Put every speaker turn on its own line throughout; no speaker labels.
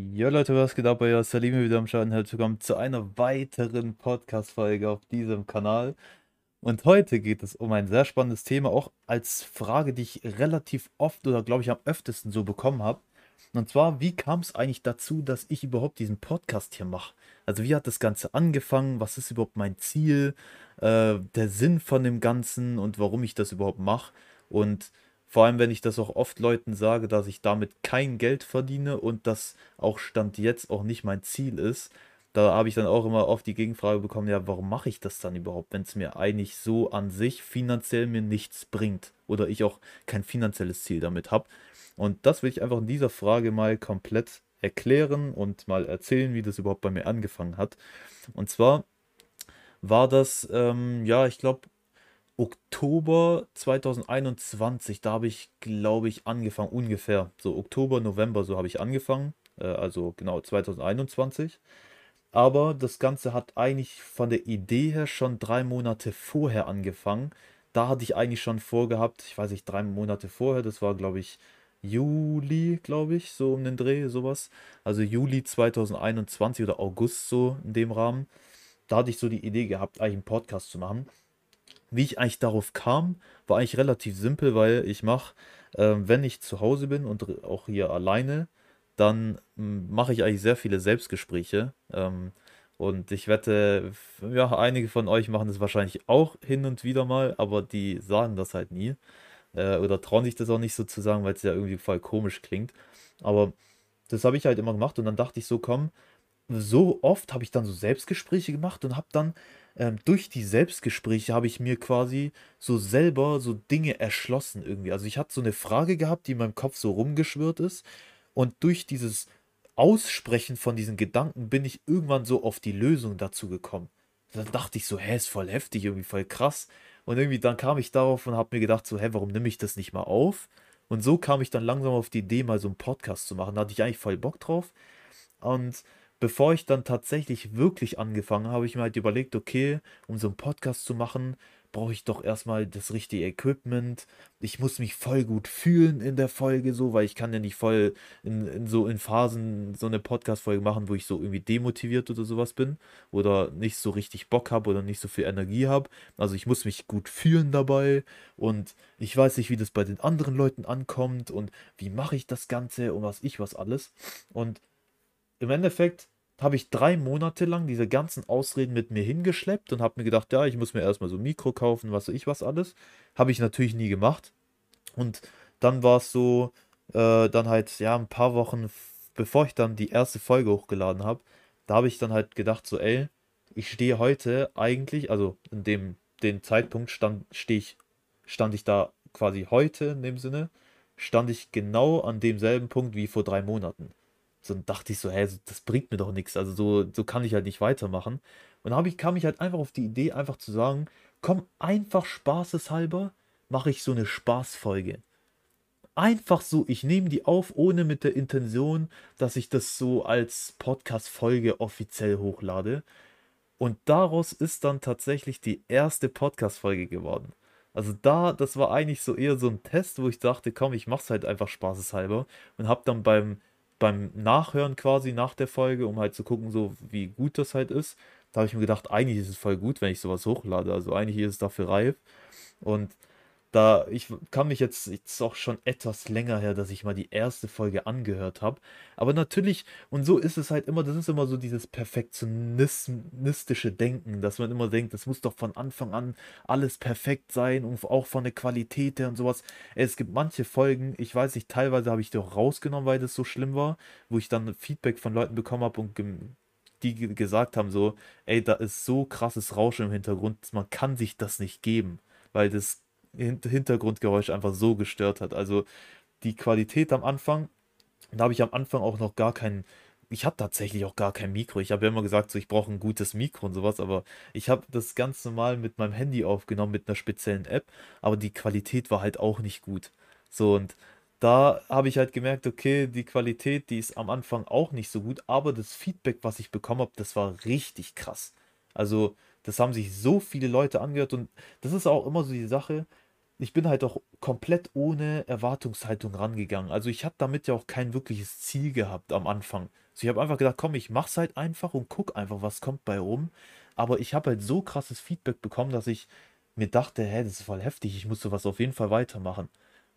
Ja, Leute, was geht ab? Euer Salim wieder am Schaden. Herzlich willkommen zu einer weiteren Podcast-Folge auf diesem Kanal. Und heute geht es um ein sehr spannendes Thema, auch als Frage, die ich relativ oft oder glaube ich am öftesten so bekommen habe. Und zwar, wie kam es eigentlich dazu, dass ich überhaupt diesen Podcast hier mache? Also, wie hat das Ganze angefangen? Was ist überhaupt mein Ziel? Äh, der Sinn von dem Ganzen und warum ich das überhaupt mache? Und vor allem, wenn ich das auch oft Leuten sage, dass ich damit kein Geld verdiene und das auch Stand jetzt auch nicht mein Ziel ist, da habe ich dann auch immer oft die Gegenfrage bekommen, ja, warum mache ich das dann überhaupt, wenn es mir eigentlich so an sich finanziell mir nichts bringt oder ich auch kein finanzielles Ziel damit habe. Und das will ich einfach in dieser Frage mal komplett erklären und mal erzählen, wie das überhaupt bei mir angefangen hat. Und zwar war das, ähm, ja, ich glaube, Oktober 2021, da habe ich, glaube ich, angefangen, ungefähr. So Oktober, November, so habe ich angefangen. Äh, also genau 2021. Aber das Ganze hat eigentlich von der Idee her schon drei Monate vorher angefangen. Da hatte ich eigentlich schon vorgehabt, ich weiß nicht, drei Monate vorher, das war, glaube ich, Juli, glaube ich, so um den Dreh, sowas. Also Juli 2021 oder August so in dem Rahmen. Da hatte ich so die Idee gehabt, eigentlich einen Podcast zu machen. Wie ich eigentlich darauf kam, war eigentlich relativ simpel, weil ich mache, äh, wenn ich zu Hause bin und auch hier alleine, dann mache ich eigentlich sehr viele Selbstgespräche. Ähm, und ich wette, ja, einige von euch machen das wahrscheinlich auch hin und wieder mal, aber die sagen das halt nie. Äh, oder trauen sich das auch nicht so zu sagen, weil es ja irgendwie voll komisch klingt. Aber das habe ich halt immer gemacht und dann dachte ich so, komm, so oft habe ich dann so Selbstgespräche gemacht und habe dann ähm, durch die Selbstgespräche habe ich mir quasi so selber so Dinge erschlossen irgendwie. Also ich hatte so eine Frage gehabt, die in meinem Kopf so rumgeschwirrt ist und durch dieses Aussprechen von diesen Gedanken bin ich irgendwann so auf die Lösung dazu gekommen. Dann dachte ich so, hä, ist voll heftig, irgendwie voll krass. Und irgendwie dann kam ich darauf und habe mir gedacht so, hä, warum nehme ich das nicht mal auf? Und so kam ich dann langsam auf die Idee, mal so einen Podcast zu machen. Da hatte ich eigentlich voll Bock drauf. Und bevor ich dann tatsächlich wirklich angefangen habe, ich mir halt überlegt, okay, um so einen Podcast zu machen, brauche ich doch erstmal das richtige Equipment. Ich muss mich voll gut fühlen in der Folge so, weil ich kann ja nicht voll in, in so in Phasen so eine Podcast-Folge machen, wo ich so irgendwie demotiviert oder sowas bin oder nicht so richtig Bock habe oder nicht so viel Energie habe. Also ich muss mich gut fühlen dabei und ich weiß nicht, wie das bei den anderen Leuten ankommt und wie mache ich das Ganze und was ich was alles. Und im Endeffekt habe ich drei Monate lang diese ganzen Ausreden mit mir hingeschleppt und habe mir gedacht, ja, ich muss mir erstmal so ein Mikro kaufen, was weiß ich was alles. Habe ich natürlich nie gemacht. Und dann war es so, äh, dann halt, ja, ein paar Wochen, bevor ich dann die erste Folge hochgeladen habe, da habe ich dann halt gedacht, so, ey, ich stehe heute eigentlich, also in dem den Zeitpunkt stand, stehe ich, stand ich da quasi heute in dem Sinne, stand ich genau an demselben Punkt wie vor drei Monaten. So dachte ich so, hä, das bringt mir doch nichts. Also so, so kann ich halt nicht weitermachen. Und dann ich, kam ich halt einfach auf die Idee, einfach zu sagen, komm, einfach spaßeshalber mache ich so eine Spaßfolge. Einfach so, ich nehme die auf, ohne mit der Intention, dass ich das so als Podcast-Folge offiziell hochlade. Und daraus ist dann tatsächlich die erste Podcast-Folge geworden. Also da, das war eigentlich so eher so ein Test, wo ich dachte, komm, ich mach's halt einfach spaßeshalber und hab dann beim beim Nachhören quasi nach der Folge, um halt zu gucken, so wie gut das halt ist, da habe ich mir gedacht, eigentlich ist es voll gut, wenn ich sowas hochlade. Also eigentlich ist es dafür reif. Und da, ich kann mich jetzt, jetzt auch schon etwas länger her, dass ich mal die erste Folge angehört habe. Aber natürlich, und so ist es halt immer, das ist immer so dieses perfektionistische Denken, dass man immer denkt, das muss doch von Anfang an alles perfekt sein und auch von der Qualität her und sowas. Es gibt manche Folgen, ich weiß nicht, teilweise habe ich die auch rausgenommen, weil das so schlimm war, wo ich dann Feedback von Leuten bekommen habe und die gesagt haben so, ey, da ist so krasses Rauschen im Hintergrund, man kann sich das nicht geben, weil das Hintergrundgeräusch einfach so gestört hat. Also die Qualität am Anfang, da habe ich am Anfang auch noch gar keinen, ich habe tatsächlich auch gar kein Mikro. Ich habe ja immer gesagt, so, ich brauche ein gutes Mikro und sowas, aber ich habe das ganz normal mit meinem Handy aufgenommen, mit einer speziellen App, aber die Qualität war halt auch nicht gut. So und da habe ich halt gemerkt, okay, die Qualität, die ist am Anfang auch nicht so gut, aber das Feedback, was ich bekommen habe, das war richtig krass. Also, das haben sich so viele Leute angehört und das ist auch immer so die Sache, ich bin halt auch komplett ohne Erwartungshaltung rangegangen. Also ich habe damit ja auch kein wirkliches Ziel gehabt am Anfang. Also ich habe einfach gedacht, komm, ich mach's halt einfach und guck einfach, was kommt bei rum. Aber ich habe halt so krasses Feedback bekommen, dass ich mir dachte, hä, das ist voll heftig, ich muss sowas auf jeden Fall weitermachen.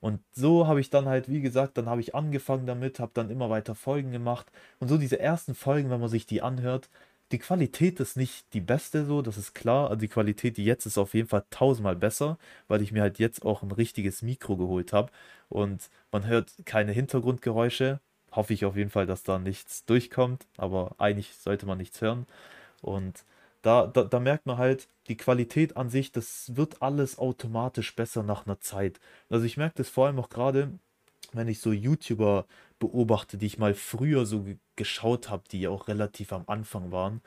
Und so habe ich dann halt, wie gesagt, dann habe ich angefangen damit, habe dann immer weiter Folgen gemacht. Und so diese ersten Folgen, wenn man sich die anhört, die Qualität ist nicht die beste so, das ist klar. Also die Qualität, die jetzt ist auf jeden Fall tausendmal besser, weil ich mir halt jetzt auch ein richtiges Mikro geholt habe. Und man hört keine Hintergrundgeräusche. Hoffe ich auf jeden Fall, dass da nichts durchkommt, aber eigentlich sollte man nichts hören. Und da, da, da merkt man halt, die Qualität an sich, das wird alles automatisch besser nach einer Zeit. Also ich merke das vor allem auch gerade, wenn ich so YouTuber beobachte, die ich mal früher so geschaut habe, die auch relativ am Anfang waren,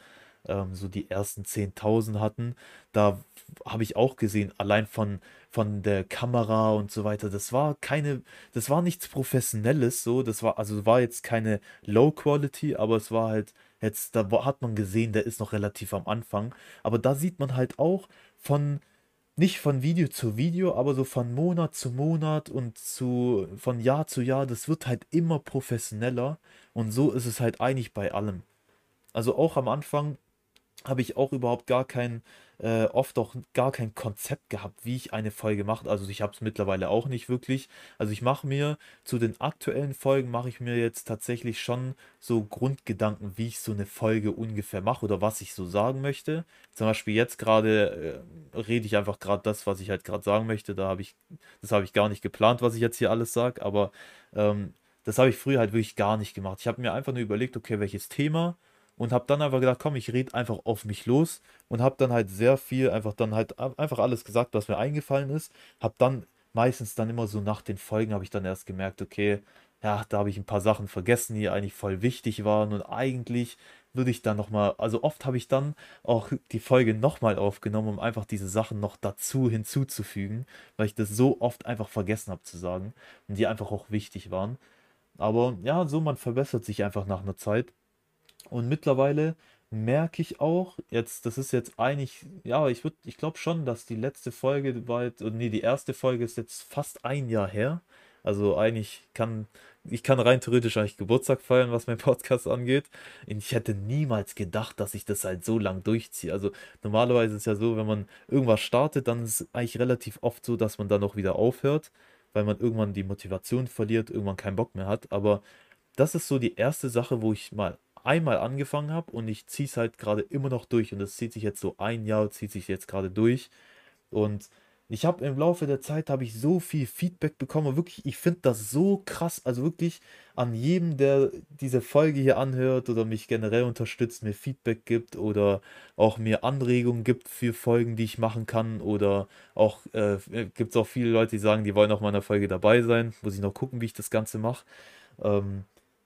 ähm, so die ersten 10.000 hatten, da habe ich auch gesehen, allein von, von der Kamera und so weiter, das war keine, das war nichts Professionelles so, das war, also war jetzt keine Low Quality, aber es war halt jetzt, da hat man gesehen, der ist noch relativ am Anfang, aber da sieht man halt auch von, nicht von Video zu Video, aber so von Monat zu Monat und zu, von Jahr zu Jahr, das wird halt immer professioneller und so ist es halt eigentlich bei allem. Also auch am Anfang habe ich auch überhaupt gar kein, äh, oft auch gar kein Konzept gehabt, wie ich eine Folge mache. Also ich habe es mittlerweile auch nicht wirklich. Also ich mache mir zu den aktuellen Folgen, mache ich mir jetzt tatsächlich schon so Grundgedanken, wie ich so eine Folge ungefähr mache oder was ich so sagen möchte. Zum Beispiel jetzt gerade äh, rede ich einfach gerade das, was ich halt gerade sagen möchte. Da habe ich, das habe ich gar nicht geplant, was ich jetzt hier alles sage, aber ähm, das habe ich früher halt wirklich gar nicht gemacht. Ich habe mir einfach nur überlegt, okay, welches Thema und habe dann einfach gedacht, komm, ich rede einfach auf mich los und habe dann halt sehr viel einfach dann halt einfach alles gesagt, was mir eingefallen ist. Habe dann meistens dann immer so nach den Folgen habe ich dann erst gemerkt, okay, ja, da habe ich ein paar Sachen vergessen, die eigentlich voll wichtig waren und eigentlich würde ich dann nochmal, also oft habe ich dann auch die Folge nochmal aufgenommen, um einfach diese Sachen noch dazu hinzuzufügen, weil ich das so oft einfach vergessen habe zu sagen und die einfach auch wichtig waren. Aber ja, so man verbessert sich einfach nach einer Zeit. Und mittlerweile merke ich auch, jetzt, das ist jetzt eigentlich, ja, ich würde, ich glaube schon, dass die letzte Folge war jetzt, nee, die erste Folge ist jetzt fast ein Jahr her. Also eigentlich kann, ich kann rein theoretisch eigentlich Geburtstag feiern, was mein Podcast angeht. Ich hätte niemals gedacht, dass ich das halt so lang durchziehe. Also normalerweise ist es ja so, wenn man irgendwas startet, dann ist es eigentlich relativ oft so, dass man dann auch wieder aufhört, weil man irgendwann die Motivation verliert, irgendwann keinen Bock mehr hat. Aber das ist so die erste Sache, wo ich mal einmal angefangen habe und ich ziehe es halt gerade immer noch durch und das zieht sich jetzt so ein Jahr, zieht sich jetzt gerade durch und ich habe im Laufe der Zeit habe ich so viel Feedback bekommen und wirklich, ich finde das so krass, also wirklich an jedem, der diese Folge hier anhört oder mich generell unterstützt, mir Feedback gibt oder auch mir Anregungen gibt für Folgen, die ich machen kann oder auch äh, gibt es auch viele Leute, die sagen, die wollen auch mal in der Folge dabei sein, muss ich noch gucken, wie ich das Ganze mache. Ähm,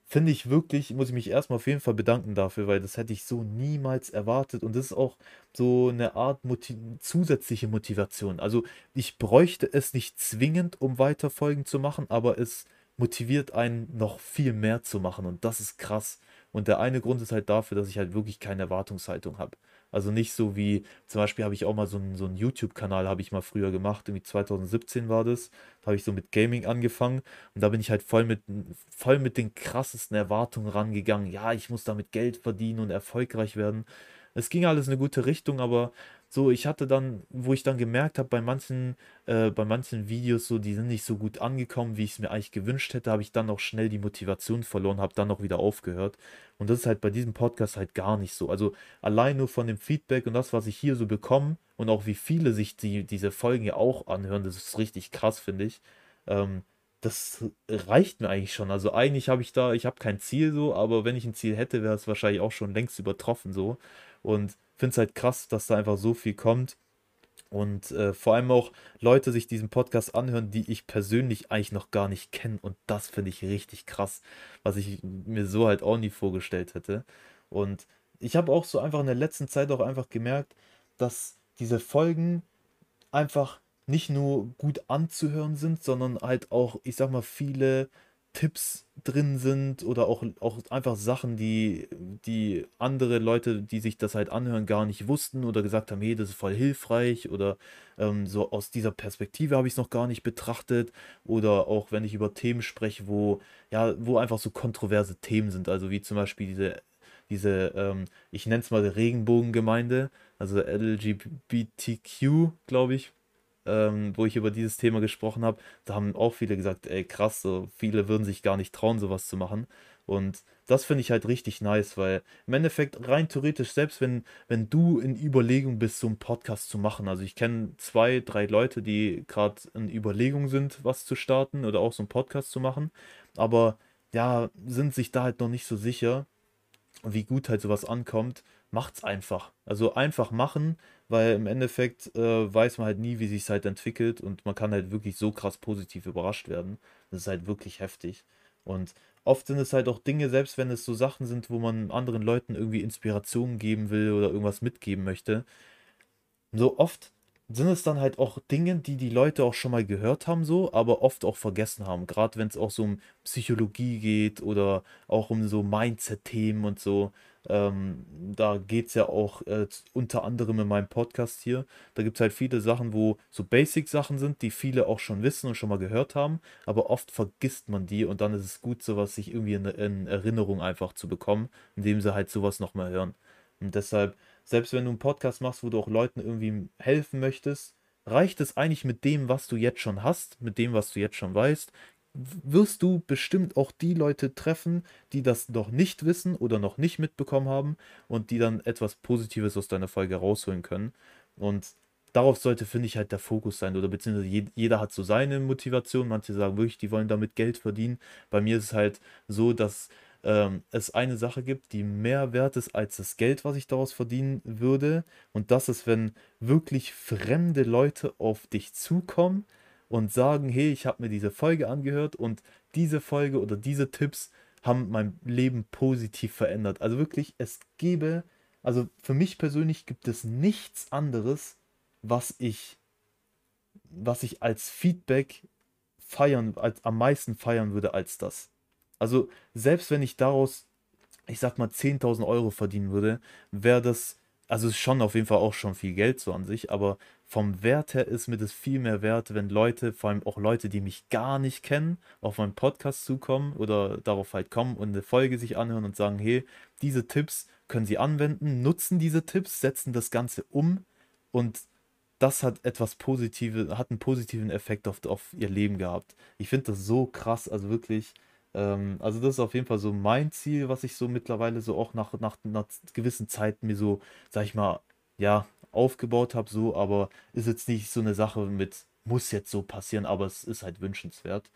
finde ich wirklich, muss ich mich erstmal auf jeden Fall bedanken dafür, weil das hätte ich so niemals erwartet und das ist auch so eine Art Motiv zusätzliche Motivation. Also ich bräuchte es nicht zwingend, um weiter Folgen zu machen, aber es motiviert einen noch viel mehr zu machen und das ist krass. Und der eine Grund ist halt dafür, dass ich halt wirklich keine Erwartungshaltung habe. Also nicht so wie, zum Beispiel habe ich auch mal so einen, so einen YouTube-Kanal, habe ich mal früher gemacht, irgendwie 2017 war das. Da habe ich so mit Gaming angefangen und da bin ich halt voll mit, voll mit den krassesten Erwartungen rangegangen. Ja, ich muss damit Geld verdienen und erfolgreich werden. Es ging alles in eine gute Richtung, aber so, ich hatte dann, wo ich dann gemerkt habe, bei manchen, äh, bei manchen Videos, so, die sind nicht so gut angekommen, wie ich es mir eigentlich gewünscht hätte, habe ich dann auch schnell die Motivation verloren, habe dann auch wieder aufgehört. Und das ist halt bei diesem Podcast halt gar nicht so. Also allein nur von dem Feedback und das, was ich hier so bekomme und auch wie viele sich die, diese Folgen ja auch anhören, das ist richtig krass, finde ich. Ähm, das reicht mir eigentlich schon. Also eigentlich habe ich da, ich habe kein Ziel so, aber wenn ich ein Ziel hätte, wäre es wahrscheinlich auch schon längst übertroffen so. Und finde es halt krass, dass da einfach so viel kommt. Und äh, vor allem auch Leute sich diesen Podcast anhören, die ich persönlich eigentlich noch gar nicht kenne. Und das finde ich richtig krass, was ich mir so halt auch nie vorgestellt hätte. Und ich habe auch so einfach in der letzten Zeit auch einfach gemerkt, dass diese Folgen einfach nicht nur gut anzuhören sind, sondern halt auch, ich sag mal, viele Tipps drin sind oder auch, auch einfach Sachen, die, die andere Leute, die sich das halt anhören, gar nicht wussten oder gesagt haben, hey, das ist voll hilfreich oder ähm, so aus dieser Perspektive habe ich es noch gar nicht betrachtet oder auch wenn ich über Themen spreche, wo, ja, wo einfach so kontroverse Themen sind, also wie zum Beispiel diese, diese ähm, ich nenne es mal Regenbogengemeinde, also LGBTQ, glaube ich, ähm, wo ich über dieses Thema gesprochen habe, da haben auch viele gesagt, ey krass, so viele würden sich gar nicht trauen, sowas zu machen. Und das finde ich halt richtig nice, weil im Endeffekt rein theoretisch, selbst wenn, wenn du in Überlegung bist, so einen Podcast zu machen, also ich kenne zwei, drei Leute, die gerade in Überlegung sind, was zu starten oder auch so einen Podcast zu machen, aber ja, sind sich da halt noch nicht so sicher, wie gut halt sowas ankommt, macht's einfach. Also einfach machen, weil im Endeffekt äh, weiß man halt nie, wie sich halt entwickelt und man kann halt wirklich so krass positiv überrascht werden. Das ist halt wirklich heftig. Und oft sind es halt auch Dinge, selbst wenn es so Sachen sind, wo man anderen Leuten irgendwie Inspiration geben will oder irgendwas mitgeben möchte. So oft sind es dann halt auch Dinge, die die Leute auch schon mal gehört haben, so, aber oft auch vergessen haben. Gerade wenn es auch so um Psychologie geht oder auch um so Mindset-Themen und so. Ähm, da geht es ja auch äh, unter anderem in meinem Podcast hier. Da gibt es halt viele Sachen, wo so Basic-Sachen sind, die viele auch schon wissen und schon mal gehört haben, aber oft vergisst man die und dann ist es gut, sowas sich irgendwie in, in Erinnerung einfach zu bekommen, indem sie halt sowas nochmal hören. Und deshalb selbst wenn du einen Podcast machst, wo du auch Leuten irgendwie helfen möchtest, reicht es eigentlich mit dem, was du jetzt schon hast, mit dem, was du jetzt schon weißt, wirst du bestimmt auch die Leute treffen, die das noch nicht wissen oder noch nicht mitbekommen haben und die dann etwas Positives aus deiner Folge rausholen können. Und darauf sollte, finde ich, halt der Fokus sein. Oder beziehungsweise jeder hat so seine Motivation. Manche sagen wirklich, die wollen damit Geld verdienen. Bei mir ist es halt so, dass ähm, es eine Sache gibt, die mehr wert ist als das Geld, was ich daraus verdienen würde. Und das ist, wenn wirklich fremde Leute auf dich zukommen und sagen, hey, ich habe mir diese Folge angehört und diese Folge oder diese Tipps haben mein Leben positiv verändert. Also wirklich, es gäbe, also für mich persönlich gibt es nichts anderes, was ich, was ich als Feedback feiern, als am meisten feiern würde als das. Also selbst wenn ich daraus, ich sag mal, 10.000 Euro verdienen würde, wäre das, also ist schon auf jeden Fall auch schon viel Geld so an sich, aber vom Wert her ist mir das viel mehr wert, wenn Leute, vor allem auch Leute, die mich gar nicht kennen, auf meinen Podcast zukommen oder darauf halt kommen und eine Folge sich anhören und sagen, hey, diese Tipps können sie anwenden, nutzen diese Tipps, setzen das Ganze um und das hat etwas Positives, hat einen positiven Effekt auf, auf ihr Leben gehabt. Ich finde das so krass, also wirklich, ähm, also das ist auf jeden Fall so mein Ziel, was ich so mittlerweile so auch nach, nach einer gewissen Zeit mir so, sag ich mal, ja, aufgebaut habe, so, aber ist jetzt nicht so eine Sache mit, muss jetzt so passieren, aber es ist halt wünschenswert.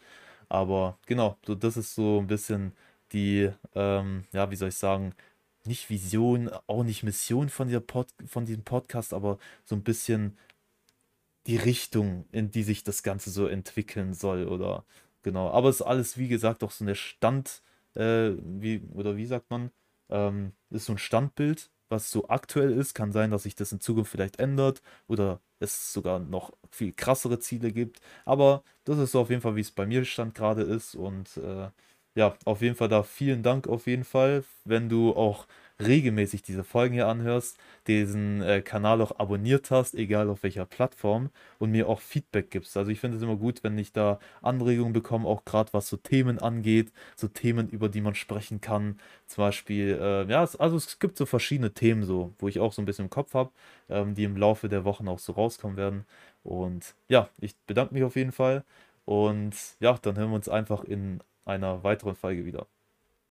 Aber genau, so das ist so ein bisschen die, ähm, ja, wie soll ich sagen, nicht Vision, auch nicht Mission von, dieser Pod, von diesem Podcast, aber so ein bisschen die Richtung, in die sich das Ganze so entwickeln soll oder Genau, aber es ist alles, wie gesagt, auch so eine Stand, äh, wie, oder wie sagt man, ähm, ist so ein Standbild, was so aktuell ist. Kann sein, dass sich das in Zukunft vielleicht ändert oder es sogar noch viel krassere Ziele gibt. Aber das ist so auf jeden Fall, wie es bei mir Stand gerade ist. Und äh, ja, auf jeden Fall da vielen Dank auf jeden Fall, wenn du auch regelmäßig diese Folgen hier anhörst, diesen äh, Kanal auch abonniert hast, egal auf welcher Plattform, und mir auch Feedback gibst. Also ich finde es immer gut, wenn ich da Anregungen bekomme, auch gerade was so Themen angeht, so Themen, über die man sprechen kann. Zum Beispiel, äh, ja, es, also es gibt so verschiedene Themen so, wo ich auch so ein bisschen im Kopf habe, ähm, die im Laufe der Wochen auch so rauskommen werden. Und ja, ich bedanke mich auf jeden Fall. Und ja, dann hören wir uns einfach in einer weiteren Folge wieder.